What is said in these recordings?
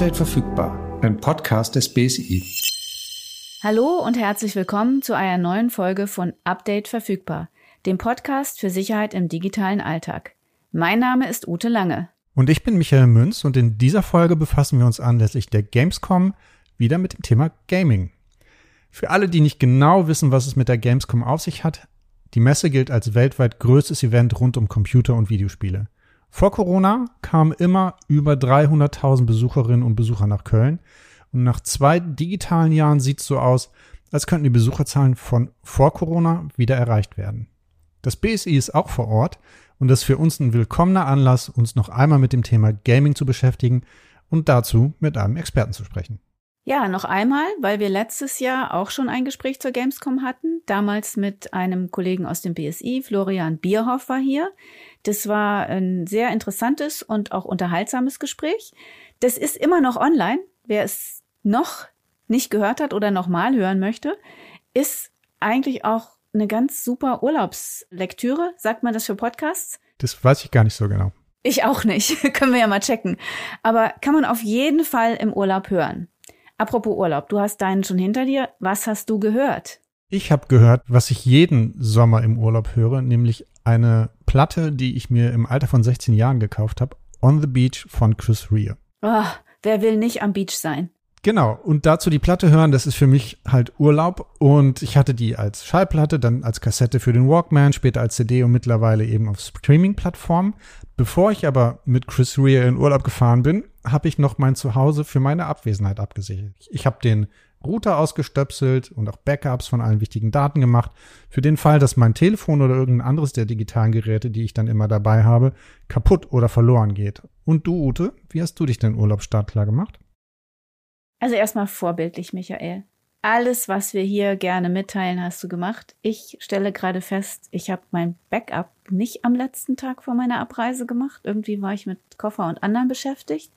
Update verfügbar, ein Podcast des BSI. Hallo und herzlich willkommen zu einer neuen Folge von Update verfügbar, dem Podcast für Sicherheit im digitalen Alltag. Mein Name ist Ute Lange. Und ich bin Michael Münz und in dieser Folge befassen wir uns anlässlich der Gamescom wieder mit dem Thema Gaming. Für alle, die nicht genau wissen, was es mit der Gamescom auf sich hat, die Messe gilt als weltweit größtes Event rund um Computer und Videospiele. Vor Corona kamen immer über 300.000 Besucherinnen und Besucher nach Köln. Und nach zwei digitalen Jahren sieht es so aus, als könnten die Besucherzahlen von vor Corona wieder erreicht werden. Das BSI ist auch vor Ort und das ist für uns ein willkommener Anlass, uns noch einmal mit dem Thema Gaming zu beschäftigen und dazu mit einem Experten zu sprechen. Ja, noch einmal, weil wir letztes Jahr auch schon ein Gespräch zur Gamescom hatten. Damals mit einem Kollegen aus dem BSI, Florian Bierhoff war hier. Das war ein sehr interessantes und auch unterhaltsames Gespräch. Das ist immer noch online. Wer es noch nicht gehört hat oder nochmal hören möchte, ist eigentlich auch eine ganz super Urlaubslektüre. Sagt man das für Podcasts? Das weiß ich gar nicht so genau. Ich auch nicht. Können wir ja mal checken. Aber kann man auf jeden Fall im Urlaub hören. Apropos Urlaub, du hast deinen schon hinter dir. Was hast du gehört? Ich habe gehört, was ich jeden Sommer im Urlaub höre, nämlich eine Platte, die ich mir im Alter von 16 Jahren gekauft habe, On the Beach von Chris Rea. Oh, wer will nicht am Beach sein? Genau, und dazu die Platte hören, das ist für mich halt Urlaub. Und ich hatte die als Schallplatte, dann als Kassette für den Walkman, später als CD und mittlerweile eben auf Streaming-Plattformen. Bevor ich aber mit Chris Rea in Urlaub gefahren bin, habe ich noch mein Zuhause für meine Abwesenheit abgesichert. Ich habe den Router ausgestöpselt und auch Backups von allen wichtigen Daten gemacht. Für den Fall, dass mein Telefon oder irgendein anderes der digitalen Geräte, die ich dann immer dabei habe, kaputt oder verloren geht. Und du, Ute, wie hast du dich denn Urlaub startklar gemacht? Also erstmal vorbildlich, Michael. Alles, was wir hier gerne mitteilen, hast du gemacht. Ich stelle gerade fest, ich habe mein Backup nicht am letzten Tag vor meiner Abreise gemacht. Irgendwie war ich mit Koffer und anderen beschäftigt.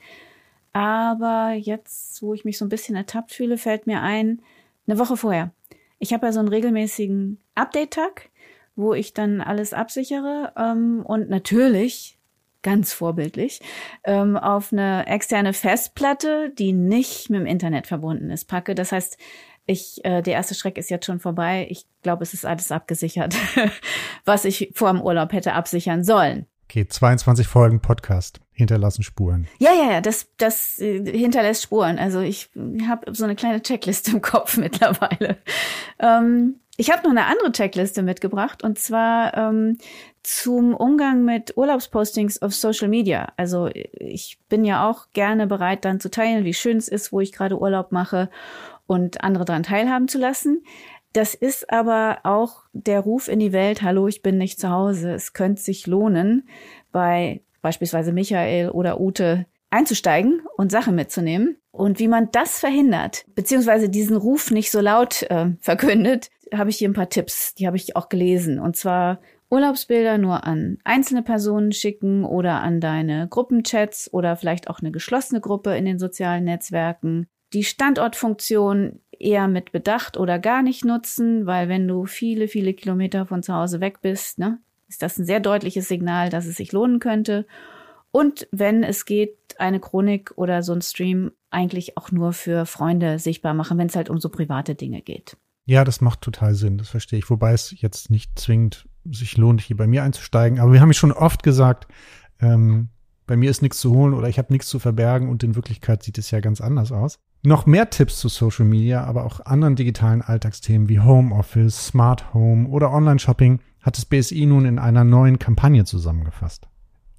Aber jetzt, wo ich mich so ein bisschen ertappt fühle, fällt mir ein, eine Woche vorher. Ich habe ja so einen regelmäßigen Update-Tag, wo ich dann alles absichere ähm, und natürlich ganz vorbildlich, ähm, auf eine externe Festplatte, die nicht mit dem Internet verbunden ist, packe. Das heißt, ich, äh, der erste Schreck ist jetzt schon vorbei. Ich glaube, es ist alles abgesichert, was ich vor dem Urlaub hätte absichern sollen. Okay, 22 Folgen Podcast hinterlassen Spuren. Ja, ja, ja, das, das äh, hinterlässt Spuren. Also ich habe so eine kleine Checkliste im Kopf mittlerweile. Ähm, ich habe noch eine andere Checkliste mitgebracht und zwar ähm, zum Umgang mit Urlaubspostings auf Social Media. Also ich bin ja auch gerne bereit, dann zu teilen, wie schön es ist, wo ich gerade Urlaub mache und andere daran teilhaben zu lassen. Das ist aber auch der Ruf in die Welt, hallo, ich bin nicht zu Hause. Es könnte sich lohnen, bei beispielsweise Michael oder Ute einzusteigen und Sachen mitzunehmen. Und wie man das verhindert, beziehungsweise diesen Ruf nicht so laut äh, verkündet, habe ich hier ein paar Tipps, die habe ich auch gelesen. Und zwar Urlaubsbilder nur an einzelne Personen schicken oder an deine Gruppenchats oder vielleicht auch eine geschlossene Gruppe in den sozialen Netzwerken die Standortfunktion eher mit Bedacht oder gar nicht nutzen, weil wenn du viele, viele Kilometer von zu Hause weg bist, ne, ist das ein sehr deutliches Signal, dass es sich lohnen könnte. Und wenn es geht, eine Chronik oder so ein Stream eigentlich auch nur für Freunde sichtbar machen, wenn es halt um so private Dinge geht. Ja, das macht total Sinn, das verstehe ich. Wobei es jetzt nicht zwingend sich lohnt, hier bei mir einzusteigen. Aber wir haben ja schon oft gesagt, ähm, bei mir ist nichts zu holen oder ich habe nichts zu verbergen und in Wirklichkeit sieht es ja ganz anders aus. Noch mehr Tipps zu Social Media, aber auch anderen digitalen Alltagsthemen wie Homeoffice, Smart Home oder Online-Shopping hat das BSI nun in einer neuen Kampagne zusammengefasst.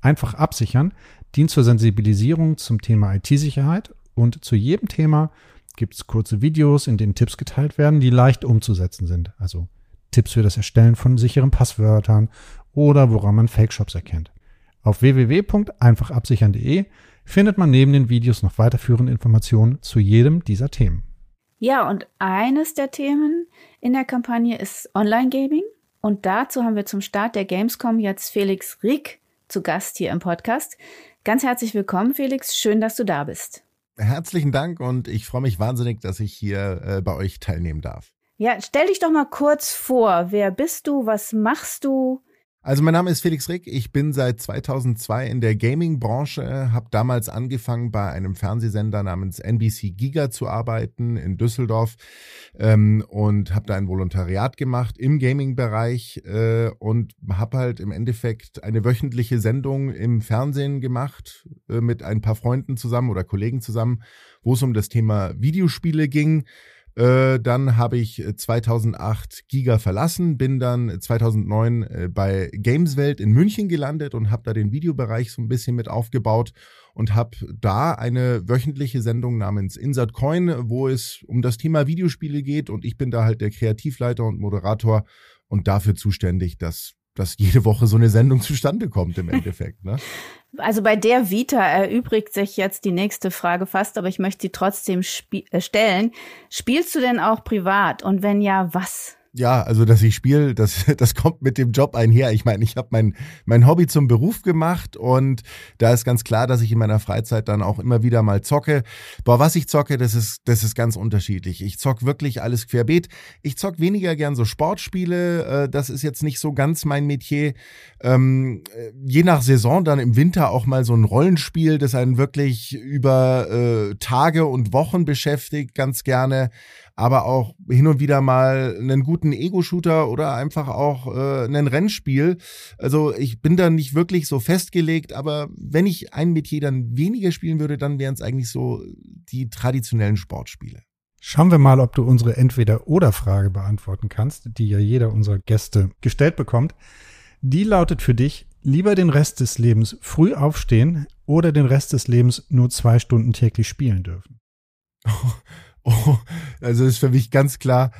Einfach absichern dient zur Sensibilisierung zum Thema IT-Sicherheit und zu jedem Thema gibt es kurze Videos, in denen Tipps geteilt werden, die leicht umzusetzen sind. Also Tipps für das Erstellen von sicheren Passwörtern oder woran man Fake-Shops erkennt. Auf www.einfachabsichern.de findet man neben den Videos noch weiterführende Informationen zu jedem dieser Themen. Ja, und eines der Themen in der Kampagne ist Online-Gaming. Und dazu haben wir zum Start der Gamescom jetzt Felix Rieck zu Gast hier im Podcast. Ganz herzlich willkommen, Felix. Schön, dass du da bist. Herzlichen Dank und ich freue mich wahnsinnig, dass ich hier äh, bei euch teilnehmen darf. Ja, stell dich doch mal kurz vor. Wer bist du? Was machst du? Also mein Name ist Felix Rick, ich bin seit 2002 in der Gaming-Branche, habe damals angefangen bei einem Fernsehsender namens NBC Giga zu arbeiten in Düsseldorf ähm, und habe da ein Volontariat gemacht im Gaming-Bereich äh, und habe halt im Endeffekt eine wöchentliche Sendung im Fernsehen gemacht äh, mit ein paar Freunden zusammen oder Kollegen zusammen, wo es um das Thema Videospiele ging. Äh, dann habe ich 2008 äh, Giga verlassen, bin dann 2009 äh, bei Gameswelt in München gelandet und habe da den Videobereich so ein bisschen mit aufgebaut und habe da eine wöchentliche Sendung namens Insert Coin, wo es um das Thema Videospiele geht und ich bin da halt der Kreativleiter und Moderator und dafür zuständig, dass dass jede Woche so eine Sendung zustande kommt im Endeffekt. Ne? Also bei der Vita erübrigt sich jetzt die nächste Frage fast, aber ich möchte sie trotzdem äh, stellen. Spielst du denn auch privat? Und wenn ja, was? Ja, also dass ich spiele, das, das kommt mit dem Job einher. Ich meine, ich habe mein, mein Hobby zum Beruf gemacht und da ist ganz klar, dass ich in meiner Freizeit dann auch immer wieder mal zocke. Boah, was ich zocke, das ist, das ist ganz unterschiedlich. Ich zock wirklich alles querbeet. Ich zock weniger gern so Sportspiele. Äh, das ist jetzt nicht so ganz mein Metier. Ähm, äh, je nach Saison dann im Winter auch mal so ein Rollenspiel, das einen wirklich über äh, Tage und Wochen beschäftigt, ganz gerne aber auch hin und wieder mal einen guten Ego-Shooter oder einfach auch äh, ein Rennspiel. Also ich bin da nicht wirklich so festgelegt, aber wenn ich ein Metier dann weniger spielen würde, dann wären es eigentlich so die traditionellen Sportspiele. Schauen wir mal, ob du unsere Entweder-Oder-Frage beantworten kannst, die ja jeder unserer Gäste gestellt bekommt. Die lautet für dich, lieber den Rest des Lebens früh aufstehen oder den Rest des Lebens nur zwei Stunden täglich spielen dürfen? Oh, also ist für mich ganz klar,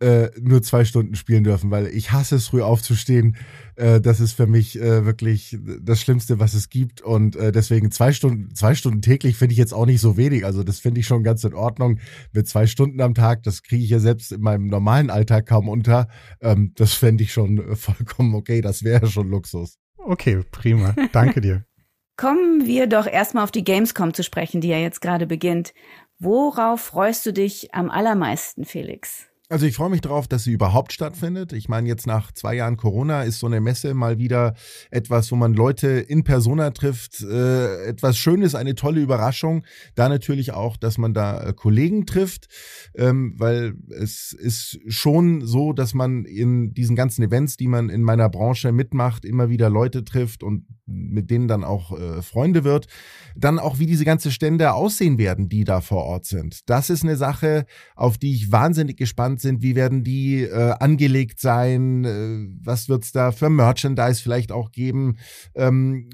äh, nur zwei Stunden spielen dürfen, weil ich hasse es, früh aufzustehen. Äh, das ist für mich äh, wirklich das Schlimmste, was es gibt. Und äh, deswegen zwei Stunden, zwei Stunden täglich finde ich jetzt auch nicht so wenig. Also das finde ich schon ganz in Ordnung. Mit zwei Stunden am Tag, das kriege ich ja selbst in meinem normalen Alltag kaum unter. Ähm, das fände ich schon vollkommen okay. Das wäre schon Luxus. Okay, prima. Danke dir. Kommen wir doch erstmal auf die Gamescom zu sprechen, die ja jetzt gerade beginnt. Worauf freust du dich am allermeisten, Felix? Also ich freue mich darauf, dass sie überhaupt stattfindet. Ich meine, jetzt nach zwei Jahren Corona ist so eine Messe mal wieder etwas, wo man Leute in Persona trifft. Äh, etwas Schönes, eine tolle Überraschung. Da natürlich auch, dass man da äh, Kollegen trifft, ähm, weil es ist schon so, dass man in diesen ganzen Events, die man in meiner Branche mitmacht, immer wieder Leute trifft und mit denen dann auch äh, Freunde wird. Dann auch, wie diese ganze Stände aussehen werden, die da vor Ort sind. Das ist eine Sache, auf die ich wahnsinnig gespannt sind. Wie werden die äh, angelegt sein? Äh, was wird's da für Merchandise vielleicht auch geben? Ähm,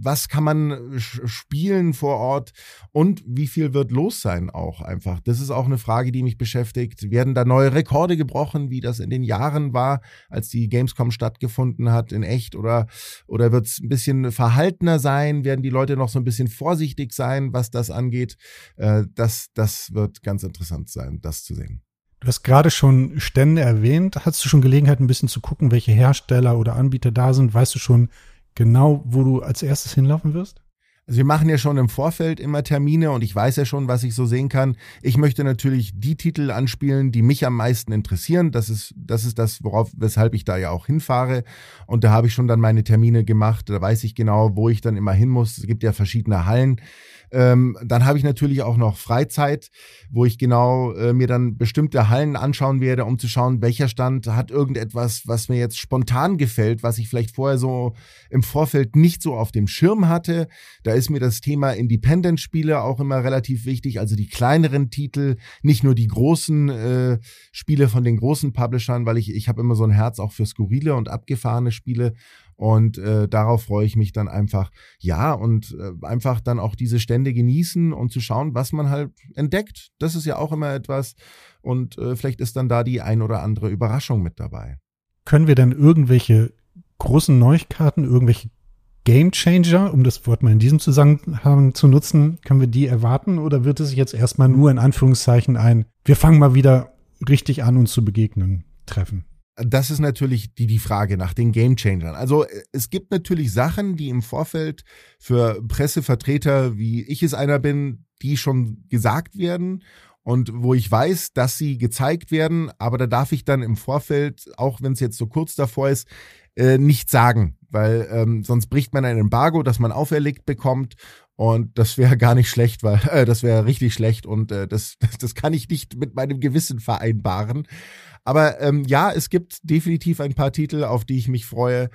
was kann man spielen vor Ort? Und wie viel wird los sein auch einfach? Das ist auch eine Frage, die mich beschäftigt. Werden da neue Rekorde gebrochen, wie das in den Jahren war, als die Gamescom stattgefunden hat in echt? Oder, oder wird's ein bisschen verhaltener sein? Werden die Leute noch so ein bisschen vorsichtig sein, was das angeht? Äh, das, das wird ganz interessant sein, das zu sehen. Du hast gerade schon Stände erwähnt. Hast du schon Gelegenheit, ein bisschen zu gucken, welche Hersteller oder Anbieter da sind? Weißt du schon genau, wo du als erstes hinlaufen wirst? Also wir machen ja schon im Vorfeld immer Termine und ich weiß ja schon, was ich so sehen kann. Ich möchte natürlich die Titel anspielen, die mich am meisten interessieren. Das ist, das ist das, worauf, weshalb ich da ja auch hinfahre. Und da habe ich schon dann meine Termine gemacht. Da weiß ich genau, wo ich dann immer hin muss. Es gibt ja verschiedene Hallen. Ähm, dann habe ich natürlich auch noch Freizeit, wo ich genau äh, mir dann bestimmte Hallen anschauen werde, um zu schauen, welcher Stand hat irgendetwas, was mir jetzt spontan gefällt, was ich vielleicht vorher so im Vorfeld nicht so auf dem Schirm hatte. Da ist mir das Thema Independent-Spiele auch immer relativ wichtig, also die kleineren Titel, nicht nur die großen äh, Spiele von den großen Publishern, weil ich, ich habe immer so ein Herz auch für skurrile und abgefahrene Spiele und äh, darauf freue ich mich dann einfach, ja, und äh, einfach dann auch diese Stände genießen und zu schauen, was man halt entdeckt. Das ist ja auch immer etwas. Und äh, vielleicht ist dann da die ein oder andere Überraschung mit dabei. Können wir dann irgendwelche großen Neuigkeiten, irgendwelche Game Changer, um das Wort mal in diesem Zusammenhang zu nutzen, können wir die erwarten oder wird es jetzt erstmal nur in Anführungszeichen ein, wir fangen mal wieder richtig an, uns zu begegnen, treffen? Das ist natürlich die, die Frage nach den Gamechangern. Also äh, es gibt natürlich Sachen, die im Vorfeld für Pressevertreter, wie ich es einer bin, die schon gesagt werden und wo ich weiß, dass sie gezeigt werden, aber da darf ich dann im Vorfeld, auch wenn es jetzt so kurz davor ist, äh, nicht sagen, weil ähm, sonst bricht man ein Embargo, das man auferlegt bekommt und das wäre gar nicht schlecht, weil äh, das wäre richtig schlecht und äh, das, das, das kann ich nicht mit meinem Gewissen vereinbaren. Aber ähm, ja, es gibt definitiv ein paar Titel, auf die ich mich freue.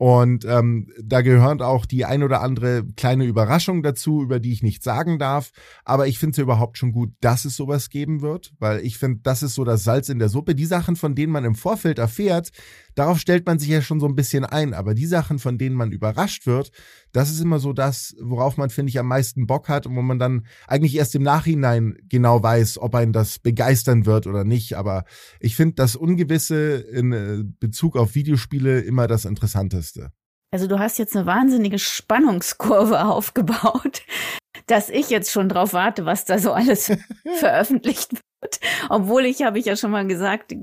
Und ähm, da gehört auch die ein oder andere kleine Überraschung dazu, über die ich nicht sagen darf. Aber ich finde es ja überhaupt schon gut, dass es sowas geben wird, weil ich finde, das ist so das Salz in der Suppe. Die Sachen, von denen man im Vorfeld erfährt, darauf stellt man sich ja schon so ein bisschen ein. Aber die Sachen, von denen man überrascht wird, das ist immer so das, worauf man, finde ich, am meisten Bock hat und wo man dann eigentlich erst im Nachhinein genau weiß, ob einen das begeistern wird oder nicht. Aber ich finde das Ungewisse in äh, Bezug auf Videospiele immer das Interessanteste. Also du hast jetzt eine wahnsinnige Spannungskurve aufgebaut, dass ich jetzt schon drauf warte, was da so alles veröffentlicht wird. Obwohl ich, habe ich ja schon mal gesagt,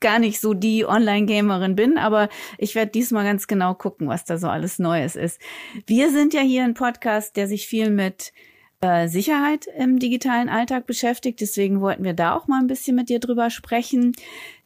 gar nicht so die Online-Gamerin bin, aber ich werde diesmal ganz genau gucken, was da so alles Neues ist. Wir sind ja hier ein Podcast, der sich viel mit äh, Sicherheit im digitalen Alltag beschäftigt. Deswegen wollten wir da auch mal ein bisschen mit dir drüber sprechen.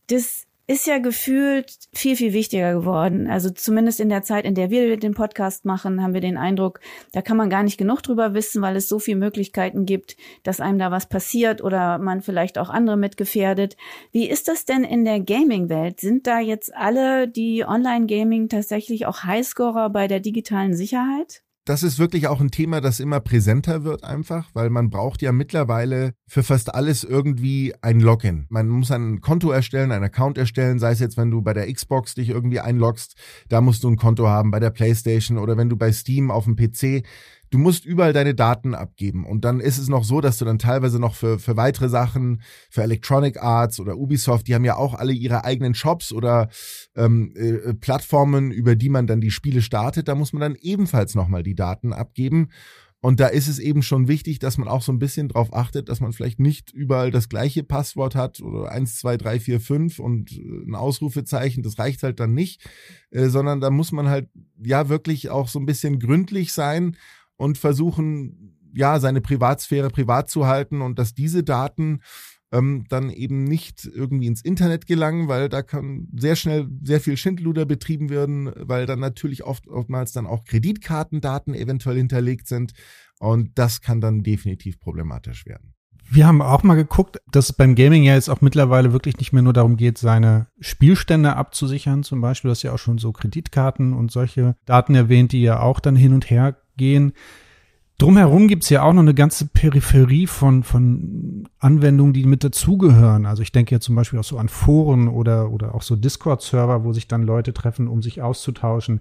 Das ist ja gefühlt viel, viel wichtiger geworden. Also zumindest in der Zeit, in der wir den Podcast machen, haben wir den Eindruck, da kann man gar nicht genug drüber wissen, weil es so viele Möglichkeiten gibt, dass einem da was passiert oder man vielleicht auch andere mitgefährdet. Wie ist das denn in der Gaming-Welt? Sind da jetzt alle, die Online-Gaming tatsächlich auch Highscorer bei der digitalen Sicherheit? Das ist wirklich auch ein Thema, das immer präsenter wird einfach, weil man braucht ja mittlerweile für fast alles irgendwie ein Login. Man muss ein Konto erstellen, ein Account erstellen, sei es jetzt, wenn du bei der Xbox dich irgendwie einloggst, da musst du ein Konto haben, bei der PlayStation oder wenn du bei Steam auf dem PC du musst überall deine Daten abgeben. Und dann ist es noch so, dass du dann teilweise noch für, für weitere Sachen, für Electronic Arts oder Ubisoft, die haben ja auch alle ihre eigenen Shops oder ähm, äh, Plattformen, über die man dann die Spiele startet. Da muss man dann ebenfalls nochmal die Daten abgeben. Und da ist es eben schon wichtig, dass man auch so ein bisschen drauf achtet, dass man vielleicht nicht überall das gleiche Passwort hat oder eins, zwei, drei, vier, fünf und äh, ein Ausrufezeichen, das reicht halt dann nicht, äh, sondern da muss man halt ja wirklich auch so ein bisschen gründlich sein und versuchen, ja, seine Privatsphäre privat zu halten und dass diese Daten ähm, dann eben nicht irgendwie ins Internet gelangen, weil da kann sehr schnell sehr viel Schindluder betrieben werden, weil dann natürlich oft, oftmals dann auch Kreditkartendaten eventuell hinterlegt sind und das kann dann definitiv problematisch werden. Wir haben auch mal geguckt, dass es beim Gaming ja jetzt auch mittlerweile wirklich nicht mehr nur darum geht, seine Spielstände abzusichern. Zum Beispiel, du hast ja auch schon so Kreditkarten und solche Daten erwähnt, die ja auch dann hin und her gehen. Drumherum gibt's ja auch noch eine ganze Peripherie von, von Anwendungen, die mit dazugehören. Also ich denke ja zum Beispiel auch so an Foren oder, oder auch so Discord-Server, wo sich dann Leute treffen, um sich auszutauschen.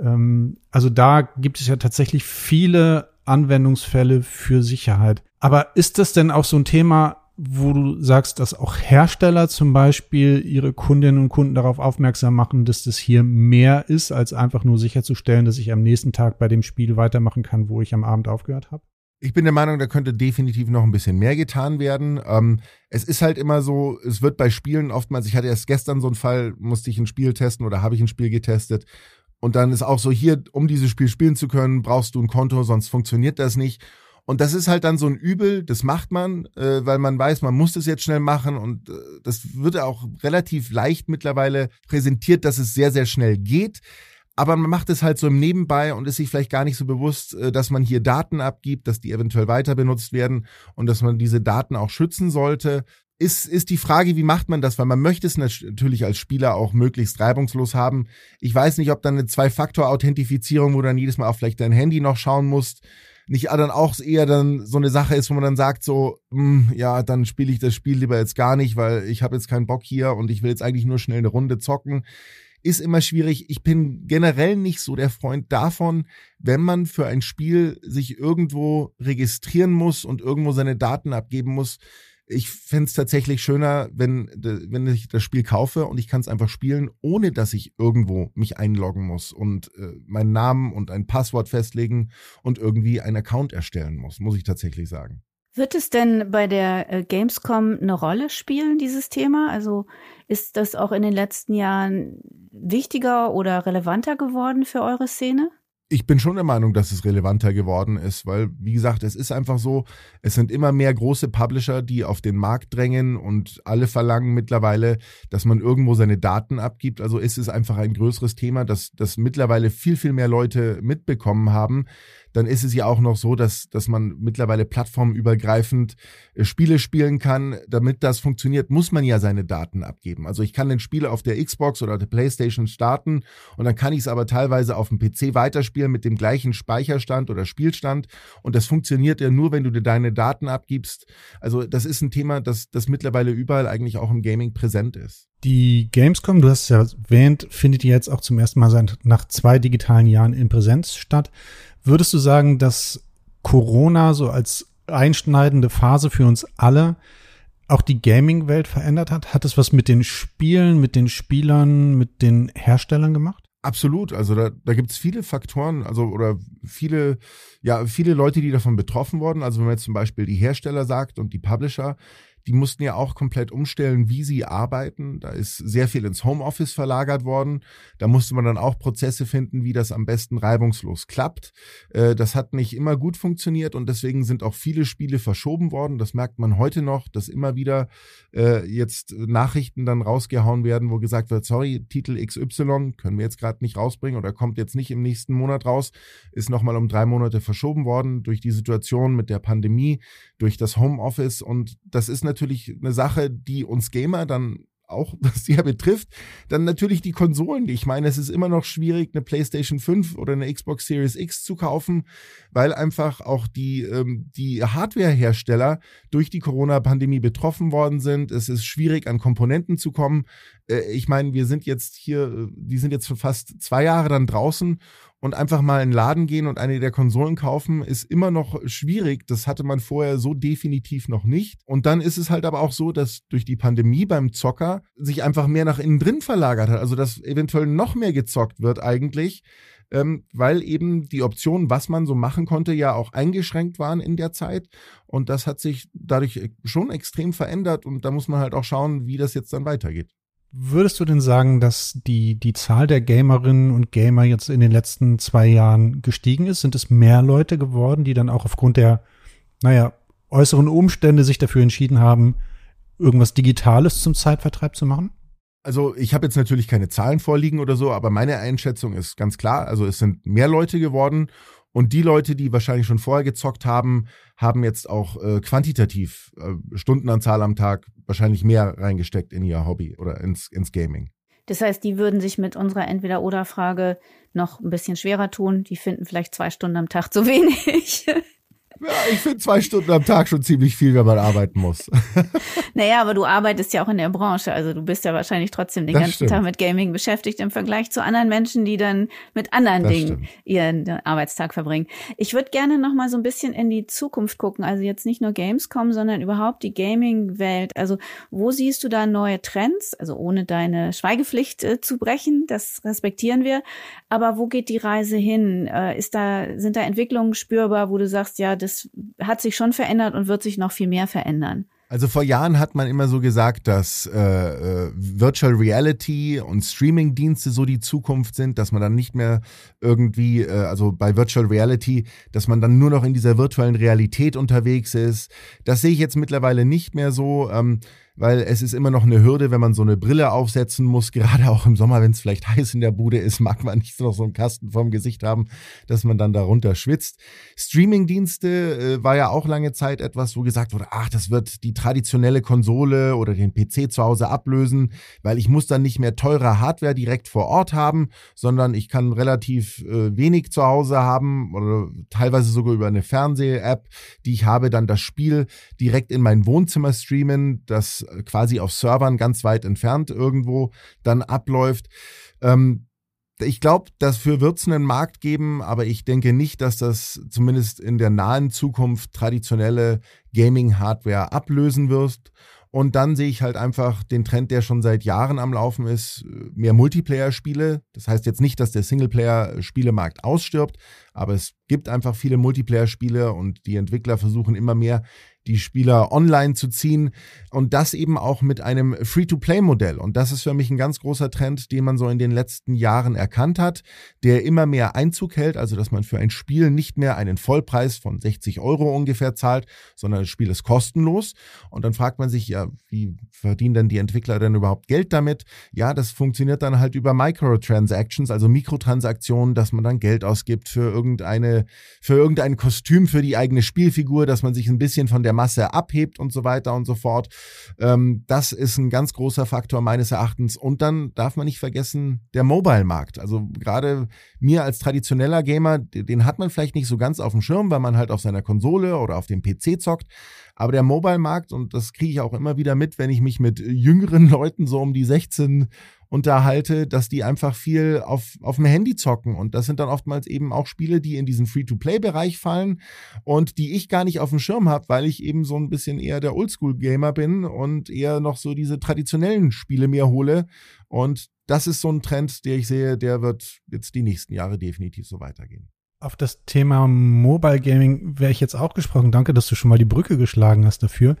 Ähm, also da gibt es ja tatsächlich viele Anwendungsfälle für Sicherheit. Aber ist das denn auch so ein Thema, wo du sagst, dass auch Hersteller zum Beispiel ihre Kundinnen und Kunden darauf aufmerksam machen, dass das hier mehr ist, als einfach nur sicherzustellen, dass ich am nächsten Tag bei dem Spiel weitermachen kann, wo ich am Abend aufgehört habe? Ich bin der Meinung, da könnte definitiv noch ein bisschen mehr getan werden. Ähm, es ist halt immer so, es wird bei Spielen oftmals, ich hatte erst gestern so einen Fall, musste ich ein Spiel testen oder habe ich ein Spiel getestet. Und dann ist auch so, hier, um dieses Spiel spielen zu können, brauchst du ein Konto, sonst funktioniert das nicht. Und das ist halt dann so ein Übel, das macht man, äh, weil man weiß, man muss das jetzt schnell machen und äh, das wird auch relativ leicht mittlerweile präsentiert, dass es sehr, sehr schnell geht. Aber man macht es halt so im Nebenbei und ist sich vielleicht gar nicht so bewusst, äh, dass man hier Daten abgibt, dass die eventuell weiter benutzt werden und dass man diese Daten auch schützen sollte. Ist, ist die Frage, wie macht man das? Weil man möchte es natürlich als Spieler auch möglichst reibungslos haben. Ich weiß nicht, ob dann eine Zwei-Faktor-Authentifizierung, wo dann jedes Mal auf vielleicht dein Handy noch schauen musst, nicht dann auch eher dann so eine Sache ist, wo man dann sagt so, mh, hm, ja, dann spiele ich das Spiel lieber jetzt gar nicht, weil ich habe jetzt keinen Bock hier und ich will jetzt eigentlich nur schnell eine Runde zocken. Ist immer schwierig. Ich bin generell nicht so der Freund davon, wenn man für ein Spiel sich irgendwo registrieren muss und irgendwo seine Daten abgeben muss, ich fände es tatsächlich schöner, wenn, wenn ich das Spiel kaufe und ich kann es einfach spielen, ohne dass ich irgendwo mich einloggen muss und äh, meinen Namen und ein Passwort festlegen und irgendwie einen Account erstellen muss, muss ich tatsächlich sagen. Wird es denn bei der äh, Gamescom eine Rolle spielen, dieses Thema? Also ist das auch in den letzten Jahren wichtiger oder relevanter geworden für eure Szene? Ich bin schon der Meinung, dass es relevanter geworden ist, weil, wie gesagt, es ist einfach so, es sind immer mehr große Publisher, die auf den Markt drängen und alle verlangen mittlerweile, dass man irgendwo seine Daten abgibt. Also ist es einfach ein größeres Thema, dass, dass mittlerweile viel, viel mehr Leute mitbekommen haben, dann ist es ja auch noch so, dass, dass man mittlerweile plattformübergreifend äh, Spiele spielen kann. Damit das funktioniert, muss man ja seine Daten abgeben. Also ich kann den Spiel auf der Xbox oder der Playstation starten und dann kann ich es aber teilweise auf dem PC weiterspielen mit dem gleichen Speicherstand oder Spielstand. Und das funktioniert ja nur, wenn du dir deine Daten abgibst. Also das ist ein Thema, das, das mittlerweile überall eigentlich auch im Gaming präsent ist. Die Gamescom, du hast es ja erwähnt, findet jetzt auch zum ersten Mal seit nach zwei digitalen Jahren in Präsenz statt. Würdest du sagen, dass Corona so als einschneidende Phase für uns alle auch die Gaming-Welt verändert hat? Hat es was mit den Spielen, mit den Spielern, mit den Herstellern gemacht? Absolut. Also da, da gibt es viele Faktoren, also oder viele, ja, viele Leute, die davon betroffen wurden. Also wenn man jetzt zum Beispiel die Hersteller sagt und die Publisher, die mussten ja auch komplett umstellen, wie sie arbeiten. Da ist sehr viel ins Homeoffice verlagert worden. Da musste man dann auch Prozesse finden, wie das am besten reibungslos klappt. Äh, das hat nicht immer gut funktioniert und deswegen sind auch viele Spiele verschoben worden. Das merkt man heute noch, dass immer wieder äh, jetzt Nachrichten dann rausgehauen werden, wo gesagt wird, sorry, Titel XY können wir jetzt gerade nicht rausbringen oder kommt jetzt nicht im nächsten Monat raus, ist nochmal um drei Monate verschoben worden durch die Situation mit der Pandemie, durch das Homeoffice und das ist natürlich eine Sache, die uns Gamer dann auch sehr betrifft. Dann natürlich die Konsolen. Ich meine, es ist immer noch schwierig, eine PlayStation 5 oder eine Xbox Series X zu kaufen, weil einfach auch die, ähm, die Hardware-Hersteller durch die Corona-Pandemie betroffen worden sind. Es ist schwierig, an Komponenten zu kommen. Äh, ich meine, wir sind jetzt hier, äh, die sind jetzt für fast zwei Jahre dann draußen und einfach mal in den Laden gehen und eine der Konsolen kaufen, ist immer noch schwierig. Das hatte man vorher so definitiv noch nicht. Und dann ist es halt aber auch so, dass durch die Pandemie beim Zocker sich einfach mehr nach innen drin verlagert hat. Also dass eventuell noch mehr gezockt wird eigentlich, ähm, weil eben die Optionen, was man so machen konnte, ja auch eingeschränkt waren in der Zeit. Und das hat sich dadurch schon extrem verändert. Und da muss man halt auch schauen, wie das jetzt dann weitergeht. Würdest du denn sagen, dass die, die Zahl der Gamerinnen und Gamer jetzt in den letzten zwei Jahren gestiegen ist? Sind es mehr Leute geworden, die dann auch aufgrund der, naja, äußeren Umstände sich dafür entschieden haben, irgendwas Digitales zum Zeitvertreib zu machen? Also ich habe jetzt natürlich keine Zahlen vorliegen oder so, aber meine Einschätzung ist ganz klar. Also es sind mehr Leute geworden und die Leute, die wahrscheinlich schon vorher gezockt haben, haben jetzt auch äh, quantitativ äh, Stundenanzahl am Tag wahrscheinlich mehr reingesteckt in ihr Hobby oder ins, ins Gaming. Das heißt, die würden sich mit unserer Entweder-Oder-Frage noch ein bisschen schwerer tun. Die finden vielleicht zwei Stunden am Tag zu wenig. Ja, ich finde zwei Stunden am Tag schon ziemlich viel, wenn man arbeiten muss. naja, aber du arbeitest ja auch in der Branche. Also du bist ja wahrscheinlich trotzdem den das ganzen stimmt. Tag mit Gaming beschäftigt im Vergleich zu anderen Menschen, die dann mit anderen das Dingen stimmt. ihren Arbeitstag verbringen. Ich würde gerne noch mal so ein bisschen in die Zukunft gucken. Also jetzt nicht nur Gamescom, sondern überhaupt die Gaming-Welt. Also wo siehst du da neue Trends? Also ohne deine Schweigepflicht äh, zu brechen, das respektieren wir. Aber wo geht die Reise hin? Äh, ist da, sind da Entwicklungen spürbar, wo du sagst, ja, das das hat sich schon verändert und wird sich noch viel mehr verändern. Also vor Jahren hat man immer so gesagt, dass äh, äh, Virtual Reality und Streaming-Dienste so die Zukunft sind, dass man dann nicht mehr irgendwie, äh, also bei Virtual Reality, dass man dann nur noch in dieser virtuellen Realität unterwegs ist. Das sehe ich jetzt mittlerweile nicht mehr so. Ähm, weil es ist immer noch eine Hürde, wenn man so eine Brille aufsetzen muss, gerade auch im Sommer, wenn es vielleicht heiß in der Bude ist, mag man nicht noch so einen Kasten vorm Gesicht haben, dass man dann darunter schwitzt. Streamingdienste äh, war ja auch lange Zeit etwas, wo gesagt wurde, ach, das wird die traditionelle Konsole oder den PC zu Hause ablösen, weil ich muss dann nicht mehr teure Hardware direkt vor Ort haben, sondern ich kann relativ äh, wenig zu Hause haben oder teilweise sogar über eine Fernseh-App, die ich habe, dann das Spiel direkt in mein Wohnzimmer streamen, das quasi auf Servern ganz weit entfernt irgendwo dann abläuft. Ähm, ich glaube, dafür wird es einen Markt geben, aber ich denke nicht, dass das zumindest in der nahen Zukunft traditionelle Gaming-Hardware ablösen wird. Und dann sehe ich halt einfach den Trend, der schon seit Jahren am Laufen ist, mehr Multiplayer-Spiele. Das heißt jetzt nicht, dass der Singleplayer-Spielemarkt ausstirbt, aber es gibt einfach viele Multiplayer-Spiele und die Entwickler versuchen immer mehr die Spieler online zu ziehen und das eben auch mit einem Free-to-Play-Modell. Und das ist für mich ein ganz großer Trend, den man so in den letzten Jahren erkannt hat, der immer mehr Einzug hält, also dass man für ein Spiel nicht mehr einen Vollpreis von 60 Euro ungefähr zahlt, sondern das Spiel ist kostenlos. Und dann fragt man sich, ja, wie verdienen denn die Entwickler denn überhaupt Geld damit? Ja, das funktioniert dann halt über Microtransactions, also Mikrotransaktionen, dass man dann Geld ausgibt für irgendeine, für irgendein Kostüm für die eigene Spielfigur, dass man sich ein bisschen von der der Masse abhebt und so weiter und so fort. Ähm, das ist ein ganz großer Faktor meines Erachtens. Und dann darf man nicht vergessen, der Mobile-Markt. Also gerade mir als traditioneller Gamer, den hat man vielleicht nicht so ganz auf dem Schirm, weil man halt auf seiner Konsole oder auf dem PC zockt. Aber der Mobile-Markt, und das kriege ich auch immer wieder mit, wenn ich mich mit jüngeren Leuten so um die 16 unterhalte, dass die einfach viel auf, auf dem Handy zocken. Und das sind dann oftmals eben auch Spiele, die in diesen Free-to-Play-Bereich fallen und die ich gar nicht auf dem Schirm habe, weil ich eben so ein bisschen eher der Oldschool-Gamer bin und eher noch so diese traditionellen Spiele mir hole. Und das ist so ein Trend, der ich sehe, der wird jetzt die nächsten Jahre definitiv so weitergehen. Auf das Thema Mobile Gaming wäre ich jetzt auch gesprochen. Danke, dass du schon mal die Brücke geschlagen hast dafür.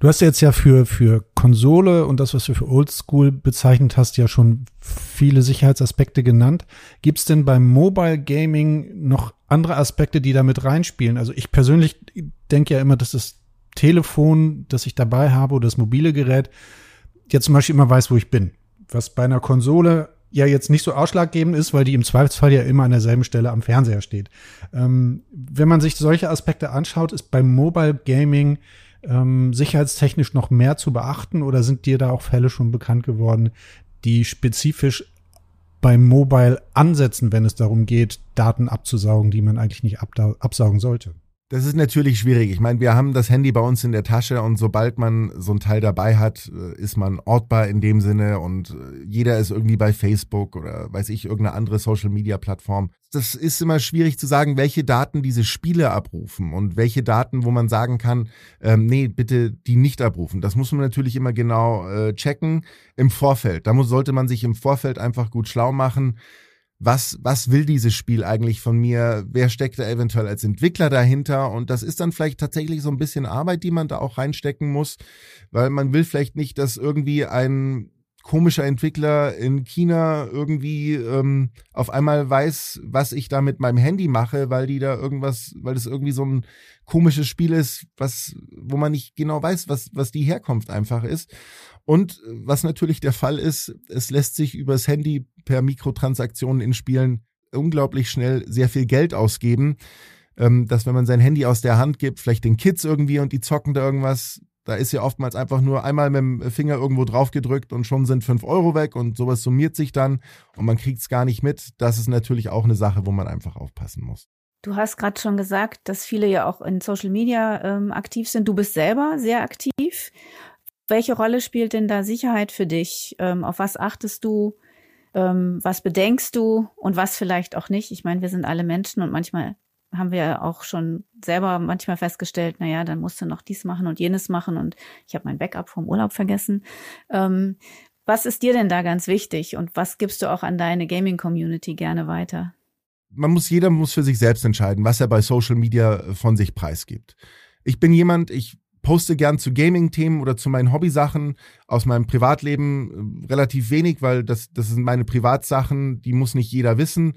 Du hast jetzt ja für, für Konsole und das, was du für Oldschool bezeichnet hast, ja schon viele Sicherheitsaspekte genannt. Gibt es denn beim Mobile Gaming noch andere Aspekte, die da mit reinspielen? Also ich persönlich denke ja immer, dass das Telefon, das ich dabei habe oder das mobile Gerät, jetzt zum Beispiel immer weiß, wo ich bin. Was bei einer Konsole ja jetzt nicht so ausschlaggebend ist, weil die im Zweifelsfall ja immer an derselben Stelle am Fernseher steht. Ähm, wenn man sich solche Aspekte anschaut, ist beim Mobile Gaming ähm, sicherheitstechnisch noch mehr zu beachten oder sind dir da auch Fälle schon bekannt geworden, die spezifisch beim Mobile ansetzen, wenn es darum geht, Daten abzusaugen, die man eigentlich nicht absaugen sollte? Das ist natürlich schwierig. Ich meine, wir haben das Handy bei uns in der Tasche und sobald man so ein Teil dabei hat, äh, ist man ortbar in dem Sinne und äh, jeder ist irgendwie bei Facebook oder weiß ich, irgendeine andere Social Media Plattform. Das ist immer schwierig zu sagen, welche Daten diese Spiele abrufen und welche Daten, wo man sagen kann, ähm, nee, bitte die nicht abrufen. Das muss man natürlich immer genau äh, checken im Vorfeld. Da muss, sollte man sich im Vorfeld einfach gut schlau machen was, was will dieses Spiel eigentlich von mir? Wer steckt da eventuell als Entwickler dahinter? Und das ist dann vielleicht tatsächlich so ein bisschen Arbeit, die man da auch reinstecken muss, weil man will vielleicht nicht, dass irgendwie ein komischer Entwickler in China irgendwie ähm, auf einmal weiß, was ich da mit meinem Handy mache, weil die da irgendwas, weil das irgendwie so ein komisches Spiel ist, was, wo man nicht genau weiß, was, was die Herkunft einfach ist. Und was natürlich der Fall ist, es lässt sich übers Handy per Mikrotransaktionen in Spielen unglaublich schnell sehr viel Geld ausgeben. Ähm, dass wenn man sein Handy aus der Hand gibt, vielleicht den Kids irgendwie und die zocken da irgendwas, da ist ja oftmals einfach nur einmal mit dem Finger irgendwo drauf gedrückt und schon sind fünf Euro weg und sowas summiert sich dann und man kriegt es gar nicht mit. Das ist natürlich auch eine Sache, wo man einfach aufpassen muss. Du hast gerade schon gesagt, dass viele ja auch in Social Media ähm, aktiv sind. Du bist selber sehr aktiv. Welche Rolle spielt denn da Sicherheit für dich? Ähm, auf was achtest du? Ähm, was bedenkst du und was vielleicht auch nicht? Ich meine, wir sind alle Menschen und manchmal haben wir auch schon selber manchmal festgestellt, na ja, dann musst du noch dies machen und jenes machen und ich habe mein Backup vom Urlaub vergessen. Ähm, was ist dir denn da ganz wichtig und was gibst du auch an deine Gaming-Community gerne weiter? Man muss, jeder muss für sich selbst entscheiden, was er bei Social Media von sich preisgibt. Ich bin jemand, ich poste gern zu Gaming-Themen oder zu meinen Hobbysachen aus meinem Privatleben äh, relativ wenig, weil das, das sind meine Privatsachen, die muss nicht jeder wissen.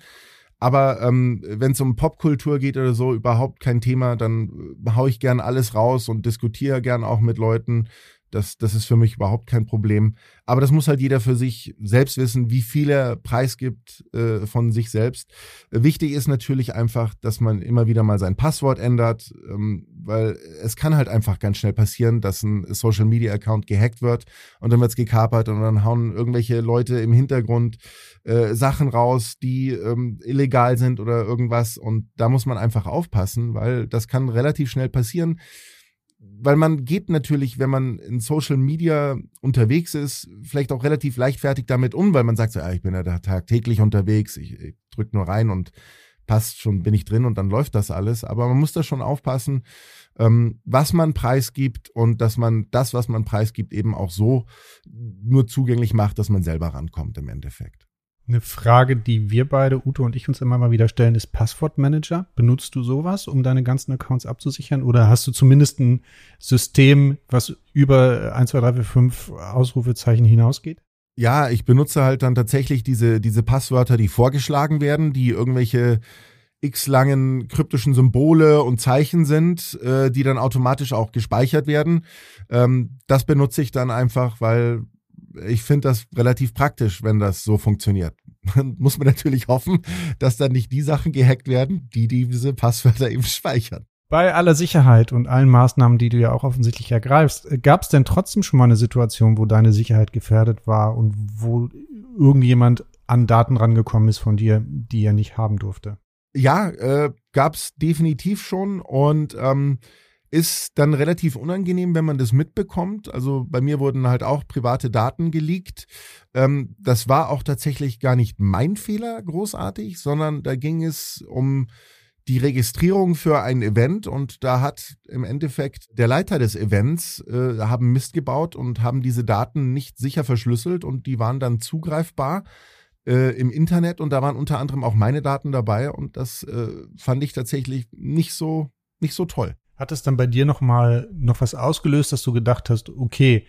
Aber ähm, wenn es um Popkultur geht oder so, überhaupt kein Thema, dann äh, haue ich gern alles raus und diskutiere gern auch mit Leuten. Das, das ist für mich überhaupt kein Problem. Aber das muss halt jeder für sich selbst wissen, wie viel er preisgibt äh, von sich selbst. Wichtig ist natürlich einfach, dass man immer wieder mal sein Passwort ändert, ähm, weil es kann halt einfach ganz schnell passieren, dass ein Social Media Account gehackt wird und dann wird es gekapert und dann hauen irgendwelche Leute im Hintergrund äh, Sachen raus, die ähm, illegal sind oder irgendwas. Und da muss man einfach aufpassen, weil das kann relativ schnell passieren weil man geht natürlich, wenn man in Social Media unterwegs ist, vielleicht auch relativ leichtfertig damit um, weil man sagt so, ja, ich bin ja da tagtäglich unterwegs, ich, ich drück nur rein und passt schon, bin ich drin und dann läuft das alles. Aber man muss da schon aufpassen, ähm, was man preisgibt und dass man das, was man preisgibt, eben auch so nur zugänglich macht, dass man selber rankommt im Endeffekt. Eine Frage, die wir beide, Ute und ich, uns immer mal wieder stellen, ist Passwortmanager. Benutzt du sowas, um deine ganzen Accounts abzusichern? Oder hast du zumindest ein System, was über 1, 2, 3, 4, 5 Ausrufezeichen hinausgeht? Ja, ich benutze halt dann tatsächlich diese, diese Passwörter, die vorgeschlagen werden, die irgendwelche x-langen kryptischen Symbole und Zeichen sind, äh, die dann automatisch auch gespeichert werden. Ähm, das benutze ich dann einfach, weil ich finde das relativ praktisch, wenn das so funktioniert. Muss man natürlich hoffen, dass dann nicht die Sachen gehackt werden, die diese Passwörter eben speichern. Bei aller Sicherheit und allen Maßnahmen, die du ja auch offensichtlich ergreifst, gab es denn trotzdem schon mal eine Situation, wo deine Sicherheit gefährdet war und wo irgendjemand an Daten rangekommen ist von dir, die er nicht haben durfte? Ja, äh, gab es definitiv schon und ähm, ist dann relativ unangenehm, wenn man das mitbekommt. Also bei mir wurden halt auch private Daten geleakt. Ähm, das war auch tatsächlich gar nicht mein Fehler großartig, sondern da ging es um die Registrierung für ein Event und da hat im Endeffekt der Leiter des Events äh, haben Mist gebaut und haben diese Daten nicht sicher verschlüsselt und die waren dann zugreifbar äh, im Internet und da waren unter anderem auch meine Daten dabei und das äh, fand ich tatsächlich nicht so nicht so toll. Hat es dann bei dir noch mal noch was ausgelöst, dass du gedacht hast, okay,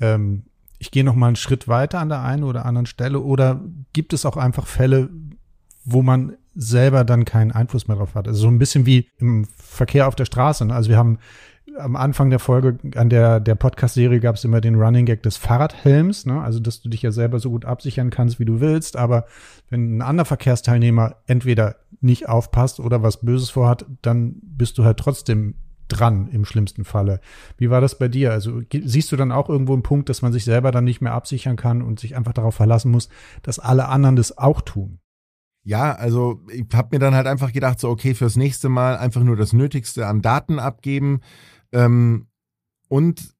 ähm, ich gehe noch mal einen Schritt weiter an der einen oder anderen Stelle oder gibt es auch einfach Fälle, wo man selber dann keinen Einfluss mehr drauf hat? Also so ein bisschen wie im Verkehr auf der Straße. Ne? Also wir haben am Anfang der Folge, an der, der Podcast-Serie gab es immer den Running Gag des Fahrradhelms, ne? also dass du dich ja selber so gut absichern kannst, wie du willst, aber wenn ein anderer Verkehrsteilnehmer entweder nicht aufpasst oder was Böses vorhat, dann bist du halt trotzdem dran im schlimmsten Falle. Wie war das bei dir? Also siehst du dann auch irgendwo einen Punkt, dass man sich selber dann nicht mehr absichern kann und sich einfach darauf verlassen muss, dass alle anderen das auch tun? Ja, also ich habe mir dann halt einfach gedacht, so okay, fürs nächste Mal einfach nur das Nötigste an Daten abgeben. Ähm, und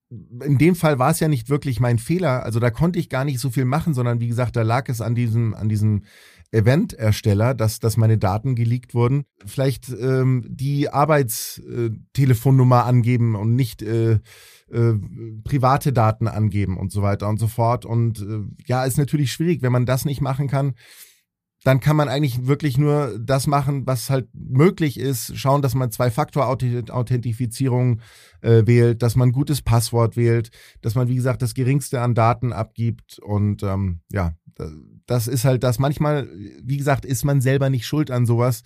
in dem Fall war es ja nicht wirklich mein Fehler. Also da konnte ich gar nicht so viel machen, sondern wie gesagt, da lag es an diesem, an diesem Event-Ersteller, dass, dass meine Daten geleakt wurden, vielleicht ähm, die Arbeitstelefonnummer äh, angeben und nicht äh, äh, private Daten angeben und so weiter und so fort. Und äh, ja, ist natürlich schwierig, wenn man das nicht machen kann dann kann man eigentlich wirklich nur das machen, was halt möglich ist. Schauen, dass man Zwei-Faktor-Authentifizierung äh, wählt, dass man ein gutes Passwort wählt, dass man, wie gesagt, das Geringste an Daten abgibt. Und ähm, ja, das ist halt das. Manchmal, wie gesagt, ist man selber nicht schuld an sowas.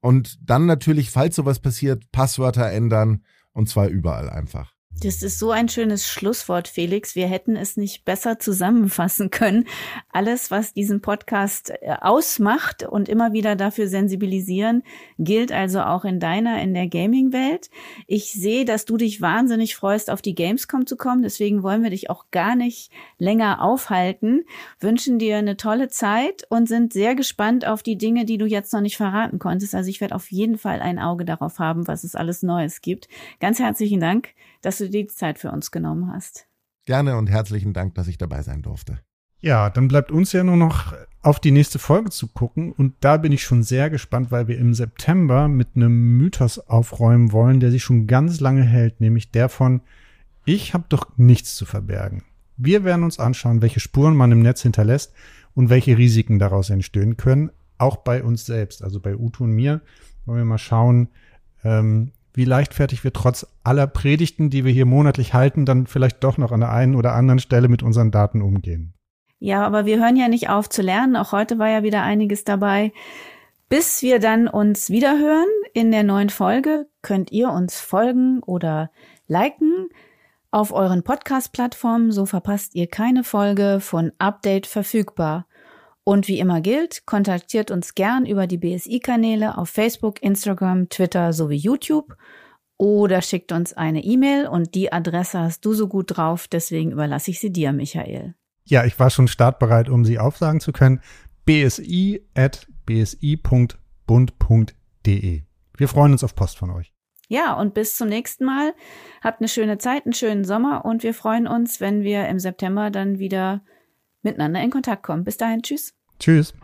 Und dann natürlich, falls sowas passiert, Passwörter ändern und zwar überall einfach. Das ist so ein schönes Schlusswort, Felix. Wir hätten es nicht besser zusammenfassen können. Alles, was diesen Podcast äh, ausmacht und immer wieder dafür sensibilisieren, gilt also auch in deiner, in der Gaming-Welt. Ich sehe, dass du dich wahnsinnig freust, auf die Gamescom zu kommen. Deswegen wollen wir dich auch gar nicht länger aufhalten. Wünschen dir eine tolle Zeit und sind sehr gespannt auf die Dinge, die du jetzt noch nicht verraten konntest. Also ich werde auf jeden Fall ein Auge darauf haben, was es alles Neues gibt. Ganz herzlichen Dank dass du die Zeit für uns genommen hast. Gerne und herzlichen Dank, dass ich dabei sein durfte. Ja, dann bleibt uns ja nur noch auf die nächste Folge zu gucken. Und da bin ich schon sehr gespannt, weil wir im September mit einem Mythos aufräumen wollen, der sich schon ganz lange hält, nämlich der von Ich habe doch nichts zu verbergen. Wir werden uns anschauen, welche Spuren man im Netz hinterlässt und welche Risiken daraus entstehen können, auch bei uns selbst, also bei Uto und mir. Wollen wir mal schauen, ähm, wie leichtfertig wir trotz aller Predigten, die wir hier monatlich halten, dann vielleicht doch noch an der einen oder anderen Stelle mit unseren Daten umgehen. Ja, aber wir hören ja nicht auf zu lernen. Auch heute war ja wieder einiges dabei. Bis wir dann uns wiederhören in der neuen Folge, könnt ihr uns folgen oder liken auf euren Podcast-Plattformen. So verpasst ihr keine Folge von Update verfügbar. Und wie immer gilt, kontaktiert uns gern über die BSI-Kanäle auf Facebook, Instagram, Twitter sowie YouTube oder schickt uns eine E-Mail und die Adresse hast du so gut drauf, deswegen überlasse ich sie dir, Michael. Ja, ich war schon startbereit, um sie aufsagen zu können. bsi.bsi.bund.de. Wir freuen uns auf Post von euch. Ja, und bis zum nächsten Mal. Habt eine schöne Zeit, einen schönen Sommer und wir freuen uns, wenn wir im September dann wieder miteinander in Kontakt kommen. Bis dahin, tschüss. Tschüss.